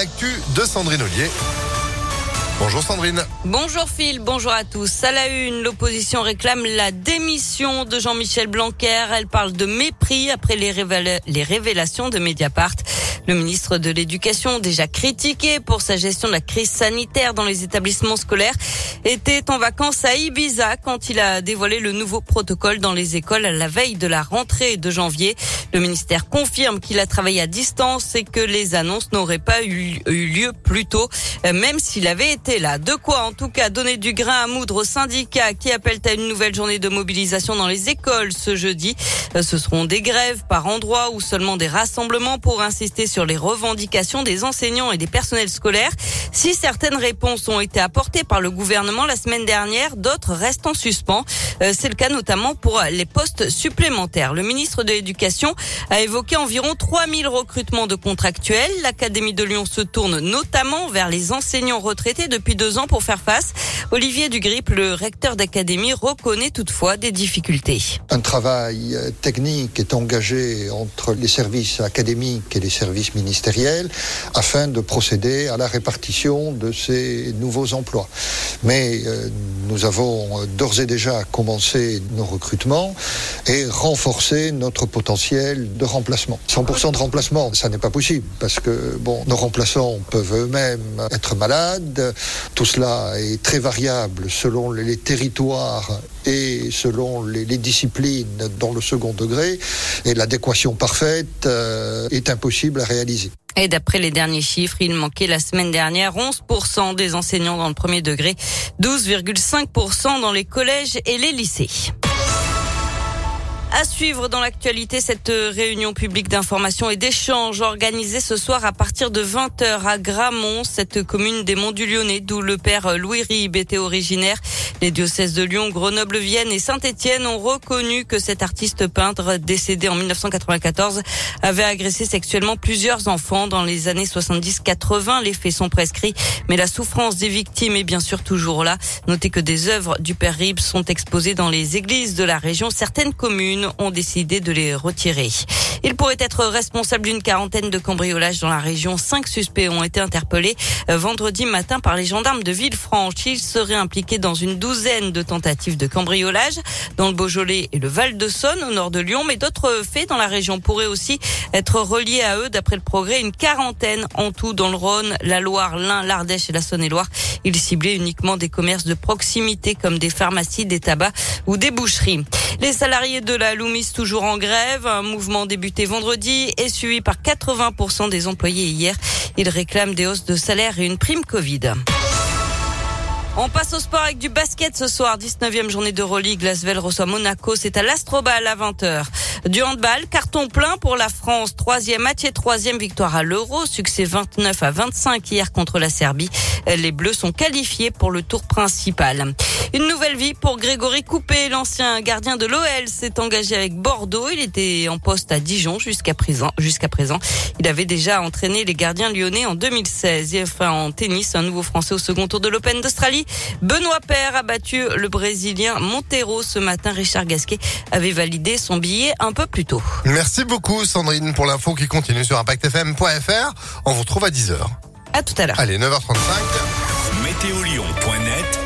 Actu de Sandrine Ollier. Bonjour Sandrine. Bonjour Phil, bonjour à tous. À la une, l'opposition réclame la démission de Jean-Michel Blanquer. Elle parle de mépris après les, révélations de Mediapart. Le ministre de l'Éducation, déjà critiqué pour sa gestion de la crise sanitaire dans les établissements scolaires, était en vacances à Ibiza quand il a dévoilé le nouveau protocole dans les écoles à la veille de la rentrée de janvier. Le ministère confirme qu'il a travaillé à distance et que les annonces n'auraient pas eu, lieu plus tôt, même s'il avait été là. De quoi, en tout cas, donner du grain à moudre aux syndicats qui appellent à une nouvelle journée de mobilisation dans les écoles ce jeudi. Ce seront des grèves par endroits ou seulement des rassemblements pour insister sur sur les revendications des enseignants et des personnels scolaires. Si certaines réponses ont été apportées par le gouvernement la semaine dernière, d'autres restent en suspens. Euh, c'est le cas notamment pour les postes supplémentaires. Le ministre de l'Éducation a évoqué environ 3000 recrutements de contractuels. L'Académie de Lyon se tourne notamment vers les enseignants retraités depuis deux ans pour faire face. Olivier Dugrip, le recteur d'académie, reconnaît toutefois des difficultés. Un travail euh, technique est engagé entre les services académiques et les services ministérielle afin de procéder à la répartition de ces nouveaux emplois. Mais euh, nous avons d'ores et déjà nos recrutements et renforcé notre potentiel de remplacement. 100% de remplacement, ça n'est pas possible parce que bon, nos remplaçants peuvent eux-mêmes être malades. Tout cela est très variable selon les territoires et selon les, disciplines dans le second degré. Et l'adéquation parfaite euh, est impossible à réaliser. Et d'après les derniers chiffres, il manquait la semaine dernière 11% des enseignants dans le premier degré, 12,5% dans les collèges et les lycées. À suivre dans l'actualité cette réunion publique d'information et d'échange organisée ce soir à partir de 20h à Gramont, cette commune des Monts du Lyonnais d'où le père Louis Rib était originaire. Les diocèses de Lyon, Grenoble, Vienne et Saint-Étienne ont reconnu que cet artiste peintre décédé en 1994 avait agressé sexuellement plusieurs enfants dans les années 70-80. Les faits sont prescrits, mais la souffrance des victimes est bien sûr toujours là. Notez que des œuvres du père Rib sont exposées dans les églises de la région. Certaines communes ont décidé de les retirer. Il pourrait être responsable d'une quarantaine de cambriolages dans la région. Cinq suspects ont été interpellés euh, vendredi matin par les gendarmes de Villefranche. Ils seraient impliqués dans une douzaine de tentatives de cambriolage dans le Beaujolais et le Val-de-Saône au nord de Lyon. Mais d'autres faits dans la région pourraient aussi être reliés à eux. D'après le progrès, une quarantaine en tout dans le Rhône, la Loire, l'Ain, l'Ardèche et la Saône-et-Loire. Ils ciblaient uniquement des commerces de proximité comme des pharmacies, des tabacs ou des boucheries. Les salariés de la Loumis toujours en grève. Un mouvement débuté vendredi est suivi par 80% des employés hier. Ils réclament des hausses de salaire et une prime Covid. On passe au sport avec du basket ce soir. 19e journée de Euroleague. Lasvel reçoit Monaco. C'est à l'Astrobal à 20h. Du handball, carton plein pour la France. Troisième match et troisième victoire à l'Euro. Succès 29 à 25 hier contre la Serbie. Les Bleus sont qualifiés pour le tour principal. Une nouvelle vie pour Grégory Coupé, l'ancien gardien de l'OL, s'est engagé avec Bordeaux. Il était en poste à Dijon jusqu'à présent. Jusqu'à présent, il avait déjà entraîné les gardiens lyonnais en 2016. Et enfin, en tennis, un nouveau Français au second tour de l'Open d'Australie. Benoît Paire a battu le Brésilien Montero ce matin. Richard Gasquet avait validé son billet peu plus tôt. Merci beaucoup Sandrine pour l'info qui continue sur ImpactFM.fr. On vous retrouve à 10h. À tout à l'heure. Allez, 9h35. Météolion.fr